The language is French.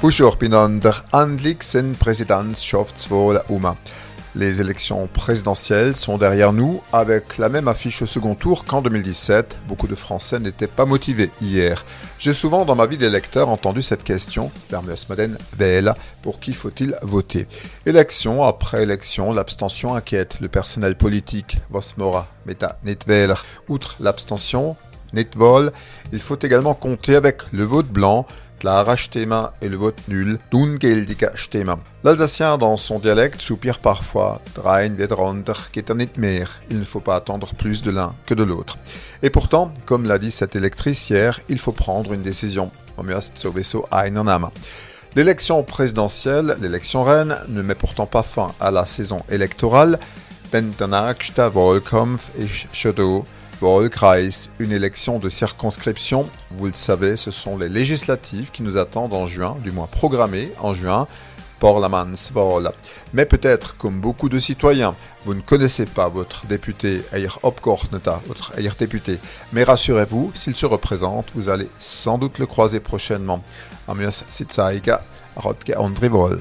Toujours binnen der Anliegsen Präsidentschaftswahl Uma. Les élections présidentielles sont derrière nous avec la même affiche au second tour qu'en 2017. Beaucoup de Français n'étaient pas motivés hier. J'ai souvent dans ma vie d'électeur entendu cette question, pour qui faut-il voter? Élection après élection, l'abstention inquiète le personnel politique. Vosmora, meta, Outre l'abstention, Il faut également compter avec le vote blanc, Clara et le vote nul, Dungeldiger Stimme. L'Alsacien, dans son dialecte, soupire parfois, Drein Il ne faut pas attendre plus de l'un que de l'autre. Et pourtant, comme l'a dit cette électrice hier, il faut prendre une décision. L'élection présidentielle, l'élection reine, ne met pourtant pas fin à la saison électorale. Wahlkampf Wahlkreis, une élection de circonscription. Vous le savez, ce sont les législatives qui nous attendent en juin, du moins programmées en juin. Parlamentswahl. Mais peut-être, comme beaucoup de citoyens, vous ne connaissez pas votre député, votre député. Mais rassurez-vous, s'il se représente, vous allez sans doute le croiser prochainement. Amias Sitzaiga, Rodke Andrivol.